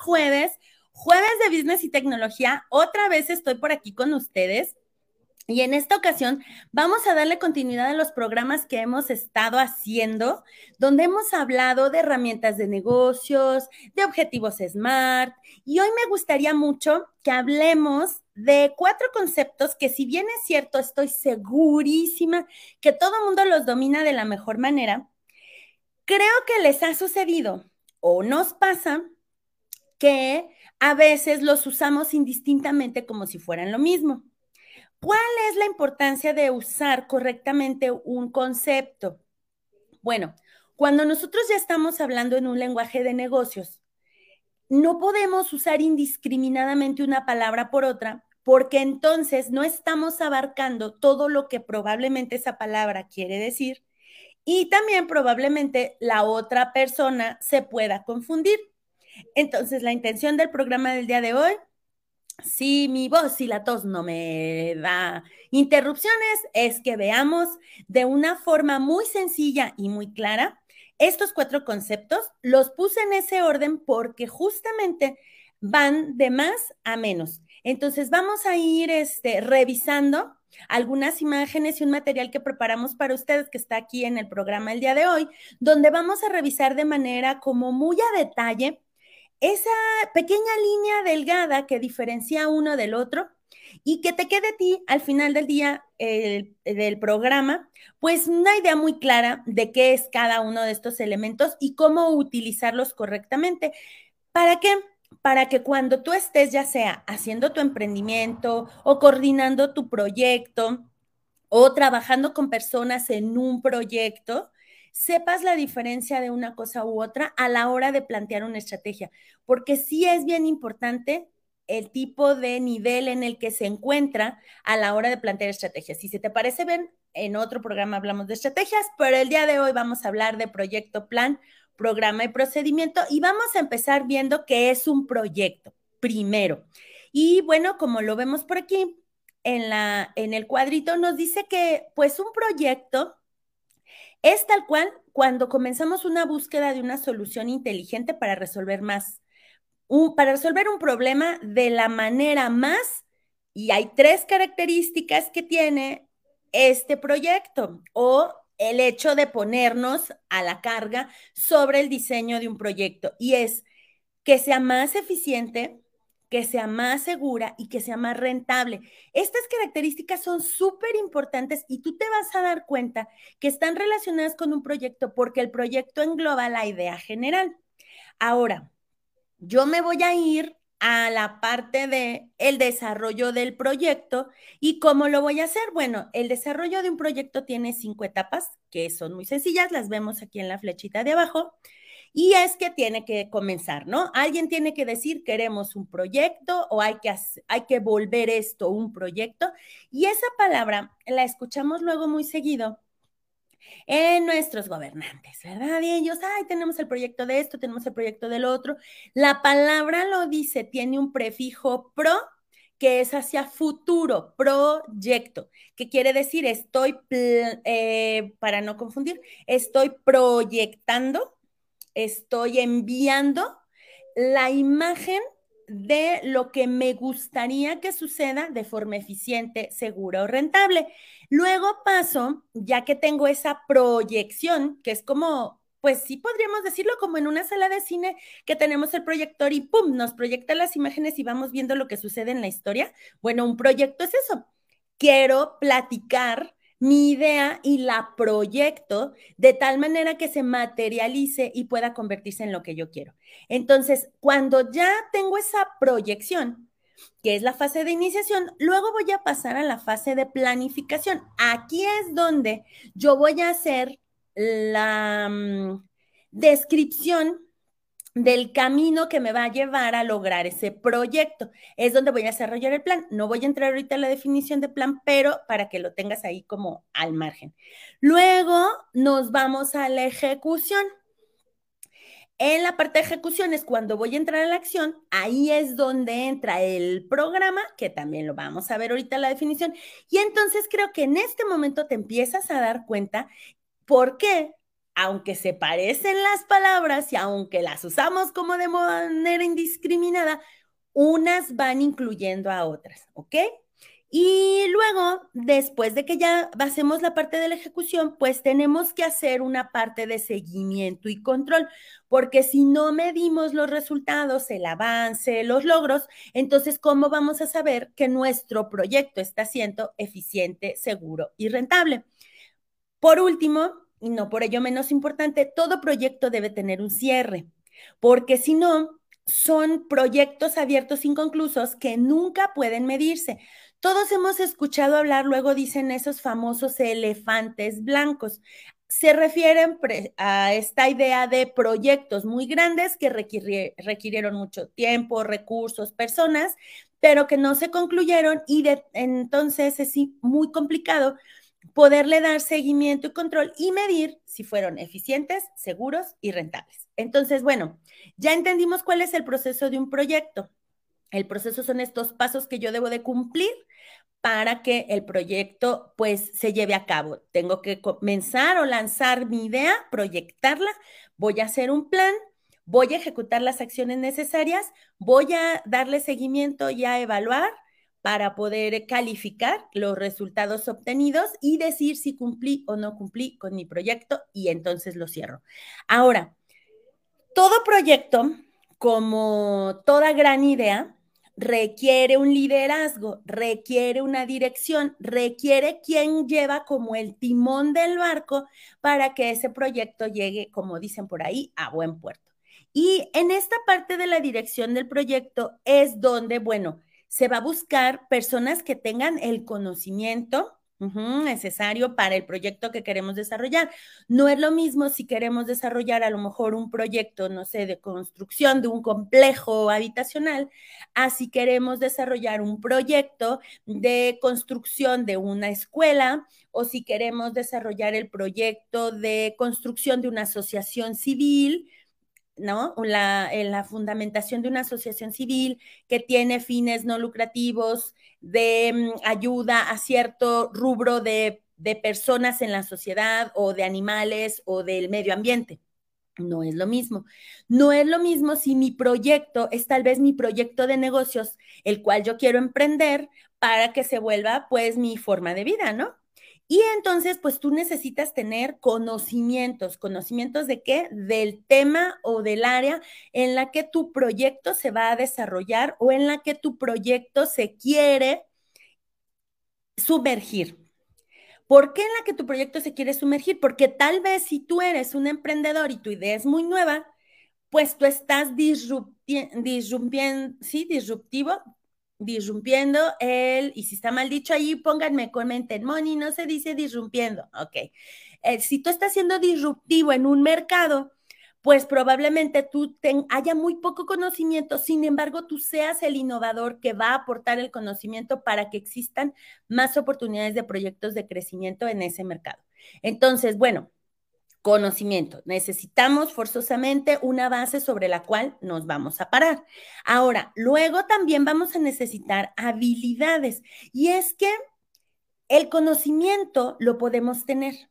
jueves, jueves de business y tecnología. Otra vez estoy por aquí con ustedes. Y en esta ocasión vamos a darle continuidad a los programas que hemos estado haciendo, donde hemos hablado de herramientas de negocios, de objetivos SMART. Y hoy me gustaría mucho que hablemos de cuatro conceptos que si bien es cierto, estoy segurísima que todo el mundo los domina de la mejor manera, creo que les ha sucedido o nos pasa que a veces los usamos indistintamente como si fueran lo mismo. ¿Cuál es la importancia de usar correctamente un concepto? Bueno, cuando nosotros ya estamos hablando en un lenguaje de negocios, no podemos usar indiscriminadamente una palabra por otra porque entonces no estamos abarcando todo lo que probablemente esa palabra quiere decir y también probablemente la otra persona se pueda confundir. Entonces, la intención del programa del día de hoy, si mi voz y la tos no me da interrupciones, es que veamos de una forma muy sencilla y muy clara estos cuatro conceptos. Los puse en ese orden porque justamente van de más a menos. Entonces, vamos a ir este, revisando algunas imágenes y un material que preparamos para ustedes que está aquí en el programa el día de hoy, donde vamos a revisar de manera como muy a detalle esa pequeña línea delgada que diferencia uno del otro y que te quede a ti al final del día del programa, pues una idea muy clara de qué es cada uno de estos elementos y cómo utilizarlos correctamente. ¿Para qué? para que cuando tú estés ya sea haciendo tu emprendimiento o coordinando tu proyecto o trabajando con personas en un proyecto, sepas la diferencia de una cosa u otra a la hora de plantear una estrategia, porque sí es bien importante el tipo de nivel en el que se encuentra a la hora de plantear estrategias. Si se te parece bien, en otro programa hablamos de estrategias, pero el día de hoy vamos a hablar de proyecto plan programa y procedimiento y vamos a empezar viendo qué es un proyecto primero. Y bueno, como lo vemos por aquí en, la, en el cuadrito, nos dice que pues un proyecto es tal cual cuando comenzamos una búsqueda de una solución inteligente para resolver más, para resolver un problema de la manera más, y hay tres características que tiene este proyecto o el hecho de ponernos a la carga sobre el diseño de un proyecto y es que sea más eficiente, que sea más segura y que sea más rentable. Estas características son súper importantes y tú te vas a dar cuenta que están relacionadas con un proyecto porque el proyecto engloba la idea general. Ahora, yo me voy a ir a la parte de el desarrollo del proyecto y cómo lo voy a hacer. Bueno, el desarrollo de un proyecto tiene cinco etapas que son muy sencillas, las vemos aquí en la flechita de abajo. Y es que tiene que comenzar, ¿no? Alguien tiene que decir, queremos un proyecto o hay que, hay que volver esto un proyecto. Y esa palabra la escuchamos luego muy seguido en nuestros gobernantes, ¿verdad? Y ellos, ay, tenemos el proyecto de esto, tenemos el proyecto del otro. La palabra lo dice, tiene un prefijo pro que es hacia futuro, proyecto, que quiere decir estoy, eh, para no confundir, estoy proyectando, estoy enviando la imagen de lo que me gustaría que suceda de forma eficiente, segura o rentable. Luego paso, ya que tengo esa proyección, que es como, pues sí podríamos decirlo como en una sala de cine que tenemos el proyector y ¡pum! nos proyecta las imágenes y vamos viendo lo que sucede en la historia. Bueno, un proyecto es eso. Quiero platicar mi idea y la proyecto de tal manera que se materialice y pueda convertirse en lo que yo quiero. Entonces, cuando ya tengo esa proyección, que es la fase de iniciación, luego voy a pasar a la fase de planificación. Aquí es donde yo voy a hacer la mm, descripción del camino que me va a llevar a lograr ese proyecto. Es donde voy a desarrollar el plan. No voy a entrar ahorita a la definición de plan, pero para que lo tengas ahí como al margen. Luego nos vamos a la ejecución. En la parte de ejecución es cuando voy a entrar a la acción, ahí es donde entra el programa, que también lo vamos a ver ahorita la definición. Y entonces creo que en este momento te empiezas a dar cuenta por qué aunque se parecen las palabras y aunque las usamos como de manera indiscriminada, unas van incluyendo a otras, ¿ok? Y luego, después de que ya hacemos la parte de la ejecución, pues tenemos que hacer una parte de seguimiento y control, porque si no medimos los resultados, el avance, los logros, entonces, ¿cómo vamos a saber que nuestro proyecto está siendo eficiente, seguro y rentable? Por último, y no por ello menos importante, todo proyecto debe tener un cierre, porque si no, son proyectos abiertos inconclusos que nunca pueden medirse. Todos hemos escuchado hablar, luego dicen esos famosos elefantes blancos. Se refieren a esta idea de proyectos muy grandes que requirieron mucho tiempo, recursos, personas, pero que no se concluyeron y entonces es muy complicado poderle dar seguimiento y control y medir si fueron eficientes, seguros y rentables. Entonces, bueno, ya entendimos cuál es el proceso de un proyecto. El proceso son estos pasos que yo debo de cumplir para que el proyecto pues se lleve a cabo. Tengo que comenzar o lanzar mi idea, proyectarla, voy a hacer un plan, voy a ejecutar las acciones necesarias, voy a darle seguimiento y a evaluar para poder calificar los resultados obtenidos y decir si cumplí o no cumplí con mi proyecto y entonces lo cierro. Ahora, todo proyecto, como toda gran idea, requiere un liderazgo, requiere una dirección, requiere quien lleva como el timón del barco para que ese proyecto llegue, como dicen por ahí, a buen puerto. Y en esta parte de la dirección del proyecto es donde, bueno, se va a buscar personas que tengan el conocimiento, necesario para el proyecto que queremos desarrollar. No es lo mismo si queremos desarrollar a lo mejor un proyecto, no sé, de construcción de un complejo habitacional, así queremos desarrollar un proyecto de construcción de una escuela o si queremos desarrollar el proyecto de construcción de una asociación civil ¿no? La, en la fundamentación de una asociación civil que tiene fines no lucrativos de mm, ayuda a cierto rubro de, de personas en la sociedad o de animales o del medio ambiente. No es lo mismo. No es lo mismo si mi proyecto es tal vez mi proyecto de negocios, el cual yo quiero emprender para que se vuelva pues mi forma de vida, ¿no? Y entonces, pues tú necesitas tener conocimientos, conocimientos de qué? Del tema o del área en la que tu proyecto se va a desarrollar o en la que tu proyecto se quiere sumergir. ¿Por qué en la que tu proyecto se quiere sumergir? Porque tal vez si tú eres un emprendedor y tu idea es muy nueva, pues tú estás disrumpiendo, sí, disruptivo, disrumpiendo el, y si está mal dicho ahí, pónganme, comenten, Moni, no se dice disrumpiendo, ok. Eh, si tú estás siendo disruptivo en un mercado, pues probablemente tú haya muy poco conocimiento, sin embargo, tú seas el innovador que va a aportar el conocimiento para que existan más oportunidades de proyectos de crecimiento en ese mercado. Entonces, bueno, conocimiento. Necesitamos forzosamente una base sobre la cual nos vamos a parar. Ahora, luego también vamos a necesitar habilidades y es que el conocimiento lo podemos tener.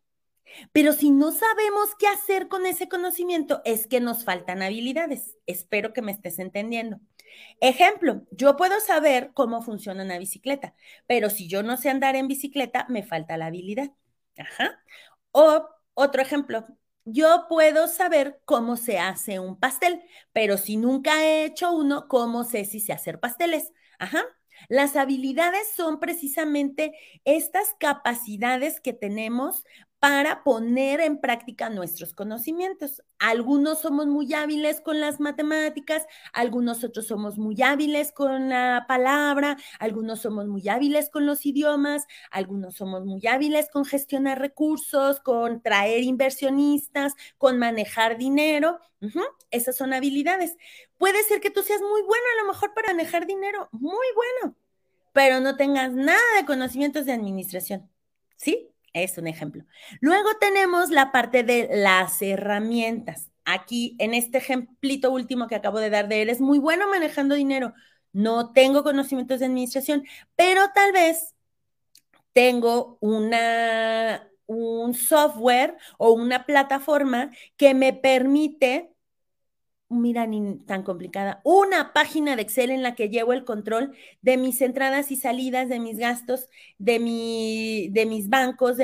Pero si no sabemos qué hacer con ese conocimiento, es que nos faltan habilidades. Espero que me estés entendiendo. Ejemplo, yo puedo saber cómo funciona una bicicleta, pero si yo no sé andar en bicicleta, me falta la habilidad. Ajá. O otro ejemplo, yo puedo saber cómo se hace un pastel, pero si nunca he hecho uno, ¿cómo sé si sé hacer pasteles? Ajá. Las habilidades son precisamente estas capacidades que tenemos para poner en práctica nuestros conocimientos. Algunos somos muy hábiles con las matemáticas, algunos otros somos muy hábiles con la palabra, algunos somos muy hábiles con los idiomas, algunos somos muy hábiles con gestionar recursos, con traer inversionistas, con manejar dinero. Esas son habilidades. Puede ser que tú seas muy bueno a lo mejor para manejar dinero, muy bueno, pero no tengas nada de conocimientos de administración. ¿Sí? Es un ejemplo. Luego tenemos la parte de las herramientas. Aquí, en este ejemplito último que acabo de dar de él, es muy bueno manejando dinero. No tengo conocimientos de administración, pero tal vez tengo una, un software o una plataforma que me permite mira, ni tan complicada, una página de Excel en la que llevo el control de mis entradas y salidas, de mis gastos, de, mi, de mis bancos,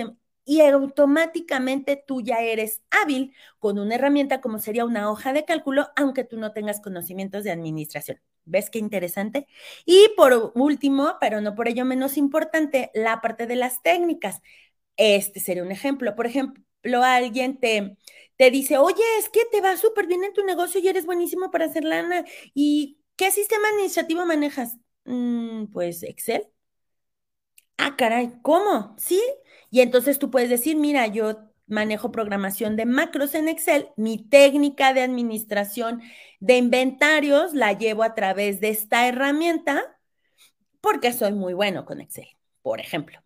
y automáticamente tú ya eres hábil con una herramienta como sería una hoja de cálculo, aunque tú no tengas conocimientos de administración. ¿Ves qué interesante? Y por último, pero no por ello menos importante, la parte de las técnicas. Este sería un ejemplo. Por ejemplo, alguien te, te dice, oye, es que te va súper bien en tu negocio y eres buenísimo para hacer lana. ¿Y qué sistema administrativo manejas? Mm, pues Excel. Ah, caray, ¿cómo? Sí. Y entonces tú puedes decir, mira, yo manejo programación de macros en Excel, mi técnica de administración de inventarios la llevo a través de esta herramienta porque soy muy bueno con Excel, por ejemplo,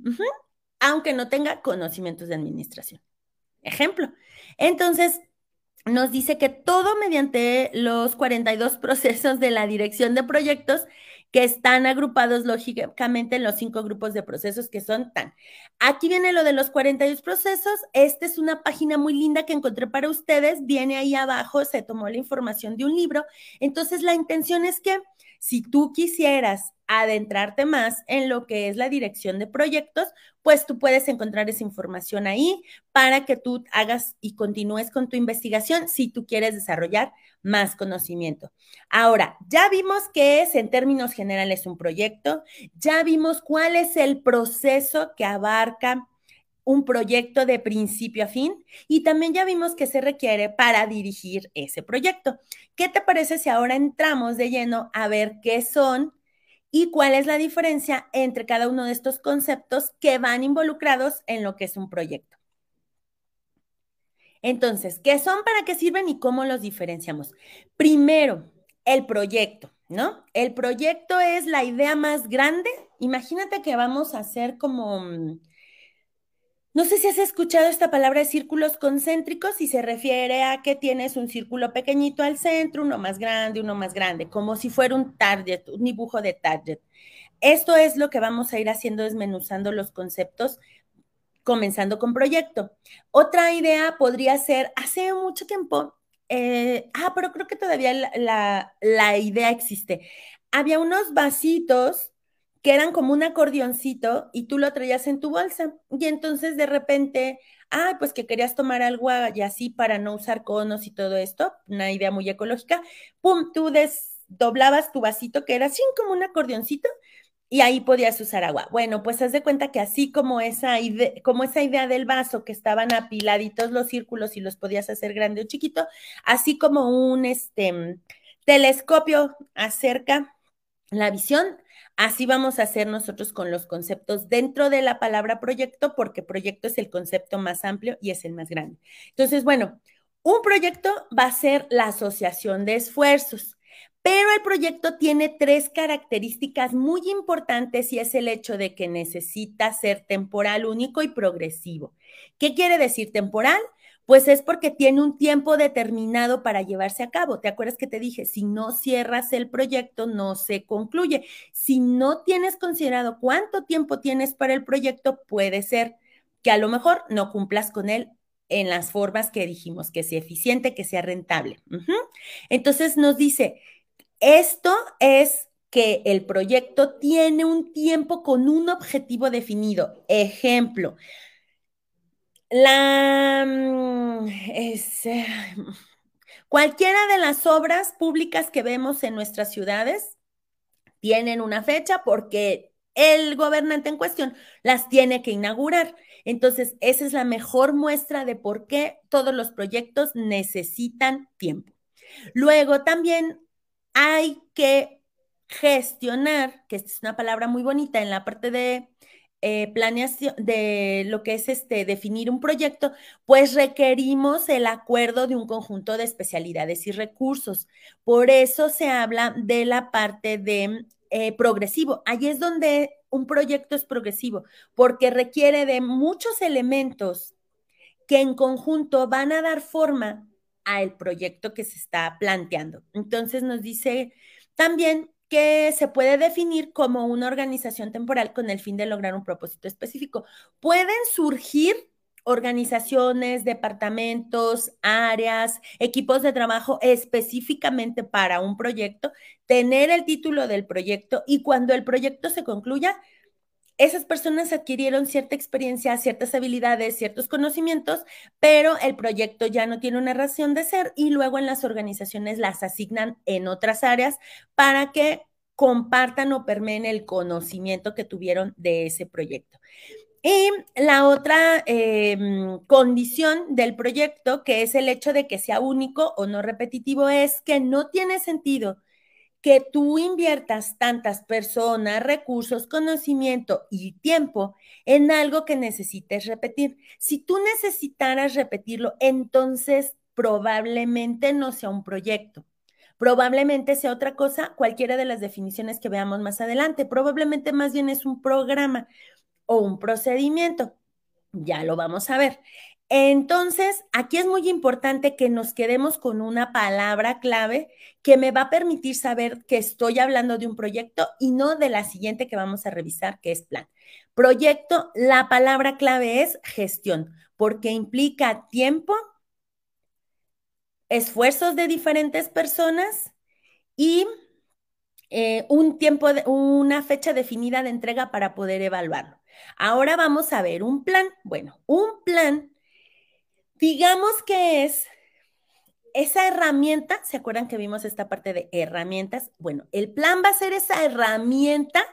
aunque no tenga conocimientos de administración. Ejemplo. Entonces, nos dice que todo mediante los 42 procesos de la dirección de proyectos que están agrupados lógicamente en los cinco grupos de procesos que son tan. Aquí viene lo de los 42 procesos. Esta es una página muy linda que encontré para ustedes. Viene ahí abajo, se tomó la información de un libro. Entonces, la intención es que si tú quisieras adentrarte más en lo que es la dirección de proyectos, pues tú puedes encontrar esa información ahí para que tú hagas y continúes con tu investigación si tú quieres desarrollar más conocimiento. Ahora, ya vimos qué es en términos generales un proyecto, ya vimos cuál es el proceso que abarca un proyecto de principio a fin y también ya vimos qué se requiere para dirigir ese proyecto. ¿Qué te parece si ahora entramos de lleno a ver qué son y cuál es la diferencia entre cada uno de estos conceptos que van involucrados en lo que es un proyecto. Entonces, ¿qué son, para qué sirven y cómo los diferenciamos? Primero, el proyecto, ¿no? El proyecto es la idea más grande. Imagínate que vamos a hacer como mm, no sé si has escuchado esta palabra de círculos concéntricos y se refiere a que tienes un círculo pequeñito al centro, uno más grande, uno más grande, como si fuera un target, un dibujo de target. Esto es lo que vamos a ir haciendo desmenuzando los conceptos, comenzando con proyecto. Otra idea podría ser, hace mucho tiempo, eh, ah, pero creo que todavía la, la idea existe. Había unos vasitos que eran como un acordeoncito y tú lo traías en tu bolsa. Y entonces de repente, ah, pues que querías tomar algo y así para no usar conos y todo esto, una idea muy ecológica, pum, tú desdoblabas tu vasito que era así como un acordeoncito y ahí podías usar agua. Bueno, pues haz de cuenta que así como esa, idea, como esa idea del vaso que estaban apiladitos los círculos y los podías hacer grande o chiquito, así como un este, telescopio acerca la visión, Así vamos a hacer nosotros con los conceptos dentro de la palabra proyecto, porque proyecto es el concepto más amplio y es el más grande. Entonces, bueno, un proyecto va a ser la asociación de esfuerzos, pero el proyecto tiene tres características muy importantes y es el hecho de que necesita ser temporal, único y progresivo. ¿Qué quiere decir temporal? Pues es porque tiene un tiempo determinado para llevarse a cabo. ¿Te acuerdas que te dije? Si no cierras el proyecto, no se concluye. Si no tienes considerado cuánto tiempo tienes para el proyecto, puede ser que a lo mejor no cumplas con él en las formas que dijimos, que sea eficiente, que sea rentable. Entonces nos dice, esto es que el proyecto tiene un tiempo con un objetivo definido. Ejemplo, la mm, es, eh, cualquiera de las obras públicas que vemos en nuestras ciudades tienen una fecha porque el gobernante en cuestión las tiene que inaugurar. Entonces, esa es la mejor muestra de por qué todos los proyectos necesitan tiempo. Luego también hay que gestionar, que es una palabra muy bonita en la parte de eh, planeación de lo que es este definir un proyecto, pues requerimos el acuerdo de un conjunto de especialidades y recursos. Por eso se habla de la parte de eh, progresivo. Ahí es donde un proyecto es progresivo, porque requiere de muchos elementos que en conjunto van a dar forma al proyecto que se está planteando. Entonces nos dice también que se puede definir como una organización temporal con el fin de lograr un propósito específico. Pueden surgir organizaciones, departamentos, áreas, equipos de trabajo específicamente para un proyecto, tener el título del proyecto y cuando el proyecto se concluya, esas personas adquirieron cierta experiencia, ciertas habilidades, ciertos conocimientos, pero el proyecto ya no tiene una razón de ser y luego en las organizaciones las asignan en otras áreas para que compartan o permeen el conocimiento que tuvieron de ese proyecto. Y la otra em, condición del proyecto, que es el hecho de que sea único o no repetitivo, es que no tiene sentido que tú inviertas tantas personas, recursos, conocimiento y tiempo en algo que necesites repetir. Si tú necesitaras repetirlo, entonces probablemente no sea un proyecto. Probablemente sea otra cosa, cualquiera de las definiciones que veamos más adelante. Probablemente más bien es un programa o un procedimiento. Ya lo vamos a ver. Entonces, aquí es muy importante que nos quedemos con una palabra clave que me va a permitir saber que estoy hablando de un proyecto y no de la siguiente que vamos a revisar, que es plan. Proyecto, la palabra clave es gestión, porque implica tiempo, esfuerzos de diferentes personas y eh, un tiempo, una fecha definida de entrega para poder evaluarlo. Ahora vamos a ver un plan. Bueno, un plan digamos que es esa herramienta, ¿se acuerdan que vimos esta parte de herramientas? Bueno, el plan va a ser esa herramienta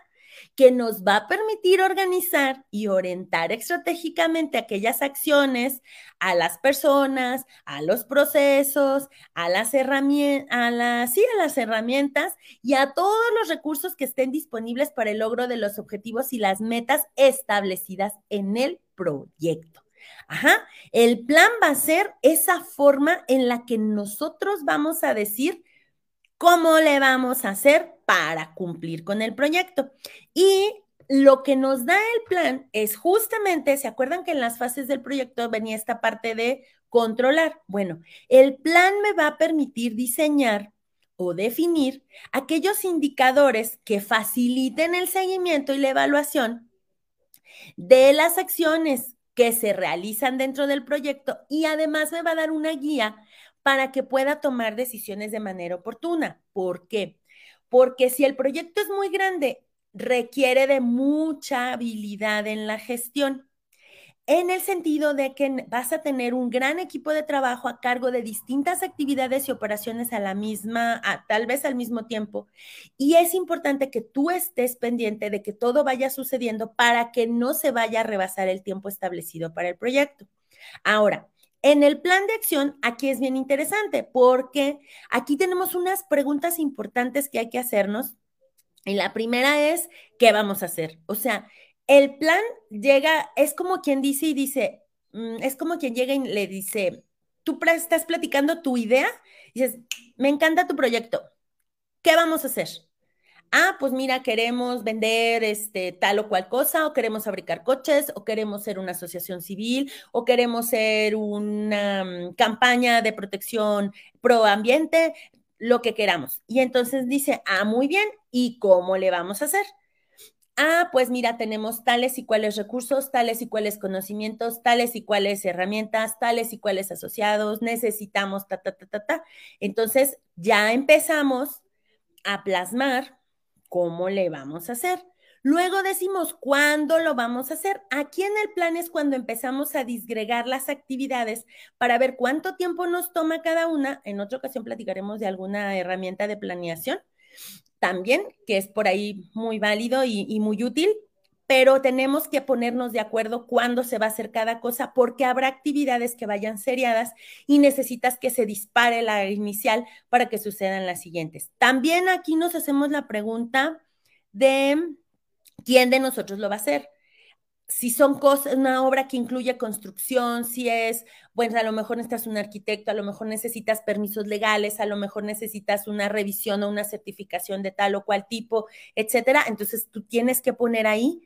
que nos va a permitir organizar y orientar estratégicamente aquellas acciones a las personas, a los procesos, a las a las, sí, a las herramientas y a todos los recursos que estén disponibles para el logro de los objetivos y las metas establecidas en el proyecto. Ajá, el plan va a ser esa forma en la que nosotros vamos a decir cómo le vamos a hacer para cumplir con el proyecto. Y lo que nos da el plan es justamente, ¿se acuerdan que en las fases del proyecto venía esta parte de controlar? Bueno, el plan me va a permitir diseñar o definir aquellos indicadores que faciliten el seguimiento y la evaluación de las acciones que se realizan dentro del proyecto y además me va a dar una guía para que pueda tomar decisiones de manera oportuna. ¿Por qué? Porque si el proyecto es muy grande, requiere de mucha habilidad en la gestión en el sentido de que vas a tener un gran equipo de trabajo a cargo de distintas actividades y operaciones a la misma, tal vez al mismo tiempo. Y es importante que tú estés pendiente de que todo vaya sucediendo para que no se vaya a rebasar el tiempo establecido para el proyecto. Ahora, en el plan de acción, aquí es bien interesante porque aquí tenemos unas preguntas importantes que hay que hacernos. Y la primera es, ¿qué vamos a hacer? O sea, el plan llega, es como quien dice y dice, mm, es como quien llega y le dice, tú estás platicando tu idea y dices, me encanta tu proyecto, ¿qué vamos a hacer? Ah, pues mira, queremos vender este tal o cual cosa, o queremos fabricar coches, o queremos ser una asociación civil, o queremos ser una mm, campaña de protección pro ambiente, lo que queramos. Y entonces dice, ah, muy bien, ¿y cómo le vamos a hacer? Ah, pues mira, tenemos tales y cuales recursos, tales y cuales conocimientos, tales y cuales herramientas, tales y cuales asociados, necesitamos, ta, ta, ta, ta, ta. Entonces, ya empezamos a plasmar cómo le vamos a hacer. Luego decimos cuándo lo vamos a hacer. Aquí en el plan es cuando empezamos a disgregar las actividades para ver cuánto tiempo nos toma cada una. En otra ocasión platicaremos de alguna herramienta de planeación también, que es por ahí muy válido y, muy útil, pero tenemos que ponernos de acuerdo cuándo se va a hacer cada cosa, porque habrá actividades que vayan seriadas y necesitas que se dispare la inicial para que sucedan las siguientes. También aquí nos hacemos la pregunta de quién de nosotros lo va a hacer si son cosas, una obra que incluye construcción, si es, bueno, a lo mejor necesitas un arquitecto, a lo mejor necesitas permisos legales, a lo mejor necesitas una revisión o una certificación de tal o cual tipo, etcétera. Entonces tú tienes que poner ahí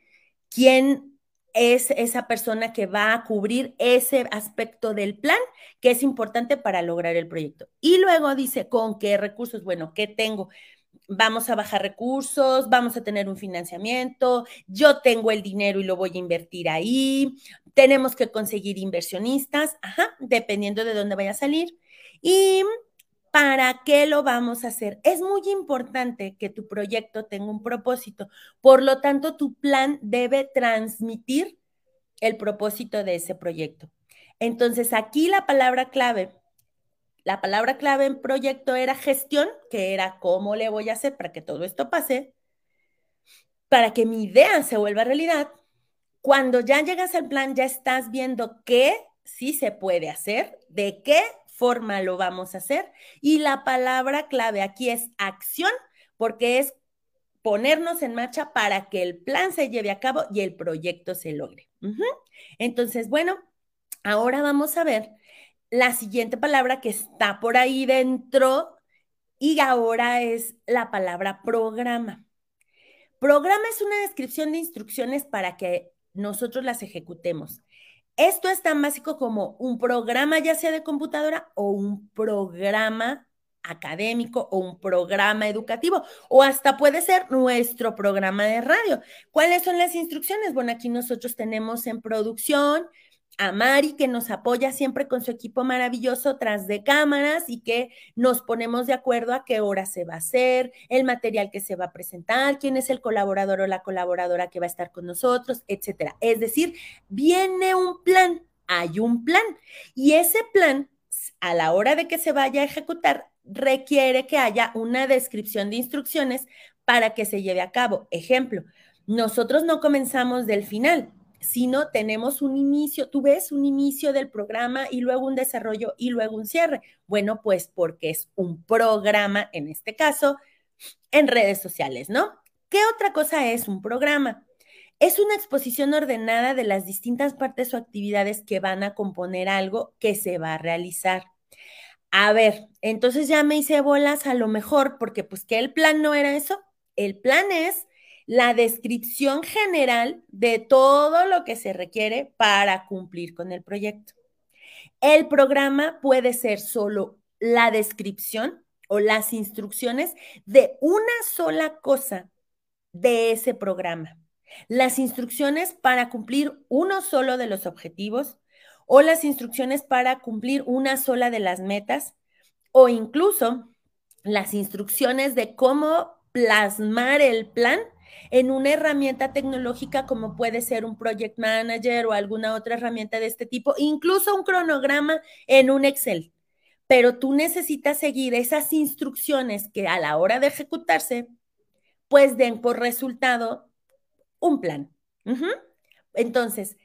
quién es esa persona que va a cubrir ese aspecto del plan que es importante para lograr el proyecto. Y luego dice, ¿con qué recursos? Bueno, ¿qué tengo? Vamos a bajar recursos, vamos a tener un financiamiento, yo tengo el dinero y lo voy a invertir ahí, tenemos que conseguir inversionistas, dependiendo de dónde vaya a salir. Y ¿Para qué lo vamos a hacer? Es muy importante que tu proyecto tenga un propósito. Por lo tanto, tu plan debe transmitir el propósito de ese proyecto. Entonces, aquí la palabra clave, la palabra clave en proyecto era gestión, que era cómo le voy a hacer para que todo esto pase, para que mi idea se vuelva realidad. Cuando ya llegas al plan, ya estás viendo qué sí se puede hacer, de qué forma lo vamos a hacer. Y la palabra clave aquí es acción, porque es ponernos en marcha para que el plan se lleve a cabo y el proyecto se logre. Entonces, bueno, ahora vamos a ver la siguiente palabra que está por ahí dentro y ahora es la palabra programa. Programa es una descripción de instrucciones para que nosotros las ejecutemos. Esto es tan básico como un programa ya sea de computadora o un programa académico o un programa educativo o hasta puede ser nuestro programa de radio. ¿Cuáles son las instrucciones? Bueno, aquí nosotros tenemos en producción a Mari, que nos apoya siempre con su equipo maravilloso tras de cámaras y que nos ponemos de acuerdo a qué hora se va a hacer, el material que se va a presentar, quién es el colaborador o la colaboradora que va a estar con nosotros, etcétera. Es decir, viene un plan, hay un plan y ese plan a la hora de que se vaya a ejecutar requiere que haya una descripción de instrucciones para que se lleve a cabo. Ejemplo, nosotros no comenzamos del final, sino tenemos un inicio, tú ves un inicio del programa y luego un desarrollo y luego un cierre. Bueno, pues porque es un programa, en este caso, en redes sociales, ¿no? ¿Qué otra cosa es un programa? Es una exposición ordenada de las distintas partes o actividades que van a componer algo que se va a realizar. A ver, entonces ya me hice bolas a lo mejor, porque pues que el plan no era eso. El plan es la descripción general de todo lo que se requiere para cumplir con el proyecto. El programa puede ser solo la descripción o las instrucciones de una sola cosa de ese programa. Las instrucciones para cumplir uno solo de los objetivos o las instrucciones para cumplir una sola de las metas o incluso las instrucciones de cómo plasmar el plan en una herramienta tecnológica como puede ser un project manager o alguna otra herramienta de este tipo, incluso un cronograma en un Excel. Pero tú necesitas seguir esas instrucciones que a la hora de ejecutarse, pues den por resultado un plan. Entonces,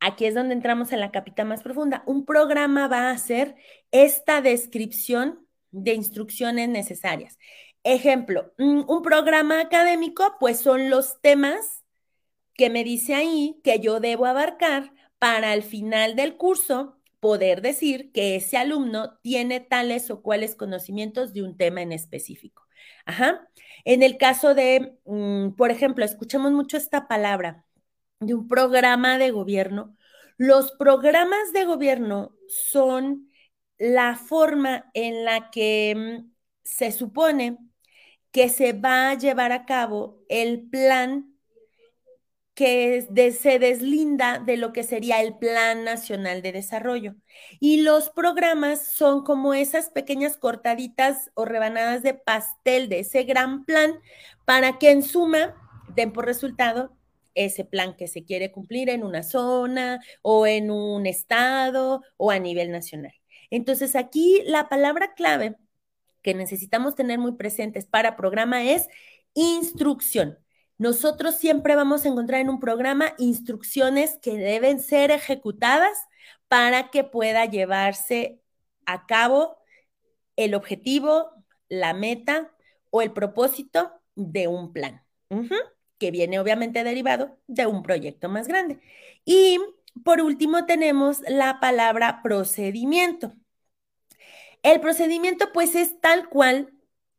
aquí es donde entramos en la capita más profunda. Un programa va a hacer esta descripción de instrucciones necesarias. Ejemplo, mm, un programa académico, pues son los temas que me dice ahí que yo debo abarcar para al final del curso poder decir que ese alumno tiene tales o cuales conocimientos de un tema en específico. Ajá. En el caso de, mm, por ejemplo, escuchamos mucho esta palabra de un programa de gobierno. Los programas de gobierno son la forma en la que mm, se supone que se va a llevar a cabo el plan que se deslinda de lo que sería el Plan Nacional de Desarrollo. Y los programas son como esas pequeñas cortaditas o rebanadas de pastel de ese gran plan para que en suma den por resultado ese plan que se quiere cumplir en una zona o en un estado o a nivel nacional. Entonces aquí la palabra clave que necesitamos tener muy presentes para programa es instrucción. Nosotros siempre vamos a encontrar en un programa instrucciones que deben ser ejecutadas para que pueda llevarse a cabo el objetivo, la meta o el propósito de un plan, que viene obviamente derivado de un proyecto más grande. Y por último tenemos la palabra procedimiento. El procedimiento pues es tal cual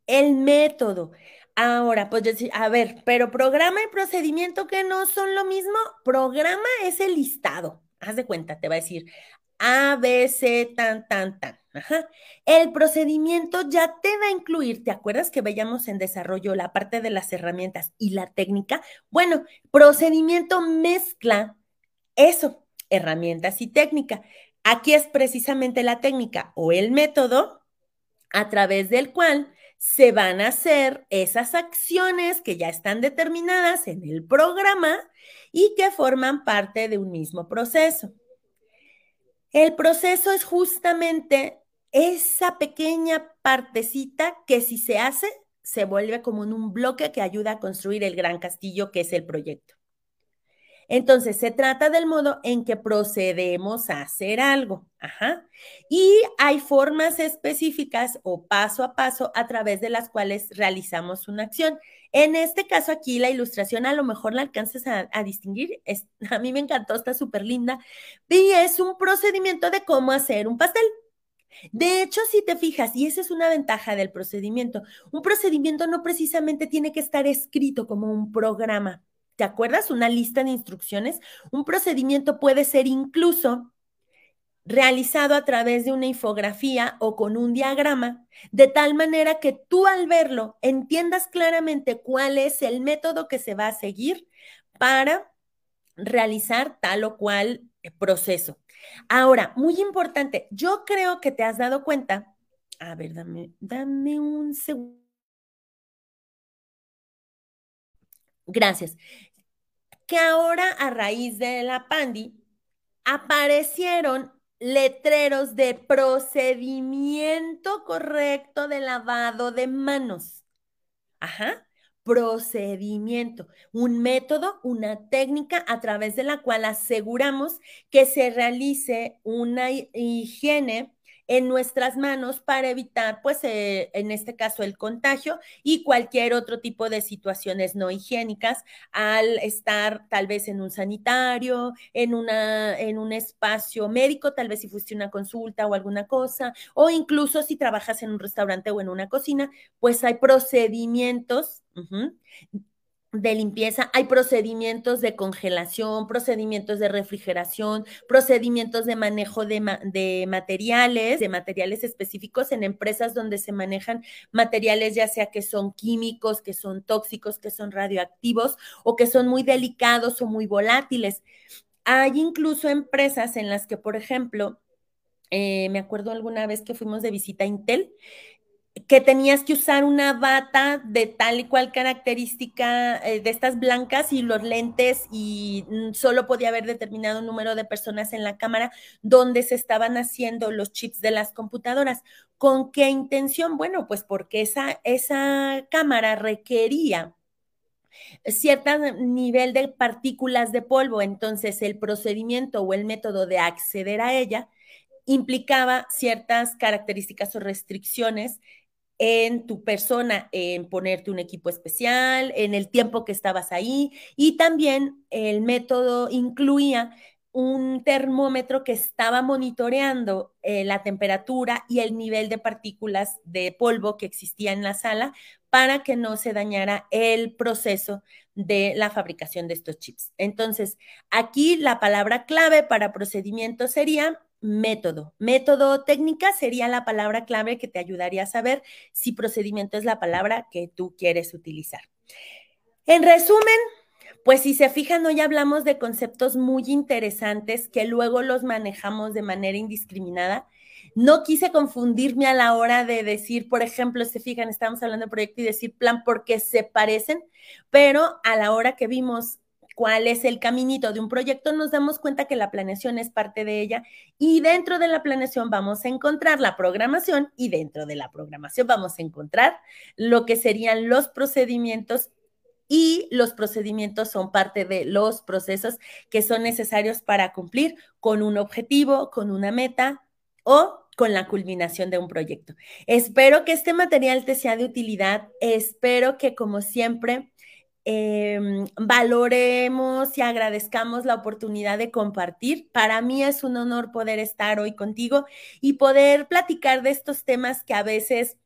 el método. Ahora, pues a ver, pero programa y procedimiento que no son lo mismo. Programa es el listado. Haz de cuenta, te va a decir, A, B, C, tan, tan, tan. Ajá. El procedimiento ya te va a incluir, ¿te acuerdas que veíamos en desarrollo la parte de las herramientas y la técnica? Bueno, procedimiento mezcla eso, herramientas y técnica. Aquí es precisamente la técnica o el método a través del cual se van a hacer esas acciones que ya están determinadas en el programa y que forman parte de un mismo proceso. El proceso es justamente esa pequeña partecita que si se hace, se vuelve como en un bloque que ayuda a construir el gran castillo que es el proyecto. Entonces, se trata del modo en que procedemos a hacer algo. Ajá. Y hay formas específicas o paso a paso a través de las cuales realizamos una acción. En este caso aquí, la ilustración a lo mejor la alcanzas a, distinguir. a mí me encantó, está súper linda. Y es un procedimiento de cómo hacer un pastel. De hecho, si te fijas, y esa es una ventaja del procedimiento, un procedimiento no precisamente tiene que estar escrito como un programa. ¿Te acuerdas? Una lista de instrucciones. Un procedimiento puede ser incluso realizado a través de una infografía o con un diagrama, de tal manera que tú al verlo entiendas claramente cuál es el método que se va a seguir para realizar tal o cual proceso. Ahora, muy importante, yo creo que te has dado cuenta, a ver, dame, dame un segundo. Gracias. Que ahora a raíz de la Pandi aparecieron letreros de procedimiento correcto de lavado de manos. Ajá procedimiento, un método, una técnica a través de la cual aseguramos que se realice una higiene en nuestras manos para evitar, pues, eh, en este caso, el contagio y cualquier otro tipo de situaciones no higiénicas al estar tal vez en un sanitario, en, una, en un espacio médico, tal vez si fuiste una consulta o alguna cosa, o incluso si trabajas en un restaurante o en una cocina, pues hay procedimientos de limpieza, hay procedimientos de congelación, procedimientos de refrigeración, procedimientos de manejo de, de, materiales, de materiales específicos en empresas donde se manejan materiales ya sea que son químicos, que son tóxicos, que son radioactivos o que son muy delicados o muy volátiles. Hay incluso empresas en las que, por ejemplo, eh, me acuerdo alguna vez que fuimos de visita a Intel que tenías que usar una bata de tal y cual característica eh, de estas blancas y los lentes y mm, solo podía haber determinado número de personas en la cámara donde se estaban haciendo los chips de las computadoras. ¿Con qué intención? Bueno, pues porque esa, esa cámara requería cierto nivel de partículas de polvo, entonces el procedimiento o el método de acceder a ella implicaba ciertas características o restricciones en tu persona, en ponerte un equipo especial, en el tiempo que estabas ahí y también el método incluía un termómetro que estaba monitoreando eh, la temperatura y el nivel de partículas de polvo que existía en la sala para que no se dañara el proceso de la fabricación de estos chips. Entonces, aquí la palabra clave para procedimiento sería método. Método técnica sería la palabra clave que te ayudaría a saber si procedimiento es la palabra que tú quieres utilizar. En resumen, pues si se fijan, hoy hablamos de conceptos muy interesantes que luego los manejamos de manera indiscriminada. No quise confundirme a la hora de decir, por ejemplo, se fijan, estamos hablando de proyecto y decir plan porque se parecen, pero a la hora que vimos cuál es el caminito de un proyecto, nos damos cuenta que la planeación es parte de ella y dentro de la planeación vamos a encontrar la programación y dentro de la programación vamos a encontrar lo que serían los procedimientos y los procedimientos son parte de los procesos que son necesarios para cumplir con un objetivo, con una meta o con la culminación de un proyecto. Espero que este material te sea de utilidad. Espero que, como siempre, Em, valoremos y agradezcamos la oportunidad de compartir. Para mí es un honor poder estar hoy contigo y poder platicar de estos temas que a veces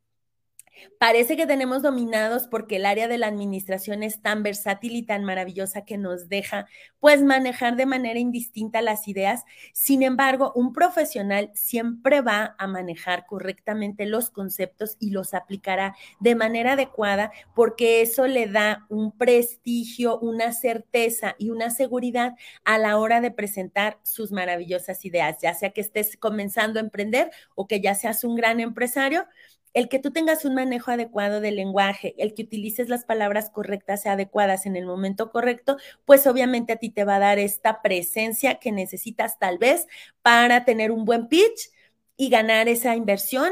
Parece que tenemos dominados porque el área de la administración es tan versátil y tan maravillosa que nos deja pues manejar de manera indistinta las ideas. Sin embargo, un profesional siempre va a manejar correctamente los conceptos y los aplicará de manera adecuada porque eso le da un prestigio, una certeza y una seguridad a la hora de presentar sus maravillosas ideas, ya sea que estés comenzando a emprender o que ya seas un gran empresario el que tú tengas un manejo adecuado del lenguaje, el que utilices las palabras correctas y adecuadas en el momento correcto, pues obviamente a ti te va a dar esta presencia que necesitas tal vez para tener un buen pitch y ganar esa inversión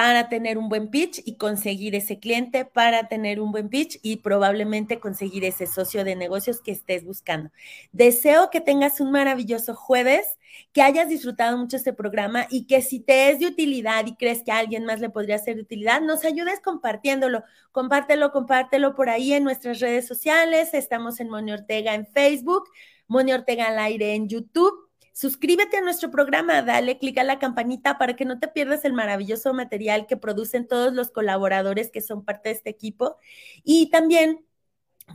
para tener un buen pitch y conseguir ese cliente, para tener un buen pitch y probablemente conseguir ese socio de negocios que estés buscando. Deseo que tengas un maravilloso jueves, que hayas disfrutado mucho este programa y que si te es de utilidad y crees que a alguien más le podría ser de utilidad, nos ayudes compartiéndolo. Compártelo, compártelo por ahí en nuestras redes sociales. Estamos en Moni Ortega en Facebook, Moni Ortega al aire en YouTube Suscríbete a nuestro programa, dale clic a la campanita para que no te pierdas el maravilloso material que producen todos los colaboradores que son parte de este equipo. Y también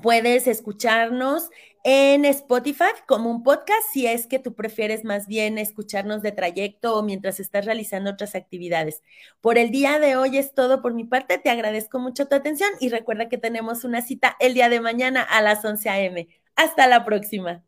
puedes escucharnos en Spotify como un podcast si es que tú prefieres más bien escucharnos de trayecto o mientras estás realizando otras actividades. Por el día de hoy es todo por mi parte. Te agradezco mucho tu atención y recuerda que tenemos una cita el día de mañana a las 11 a.m. Hasta la próxima.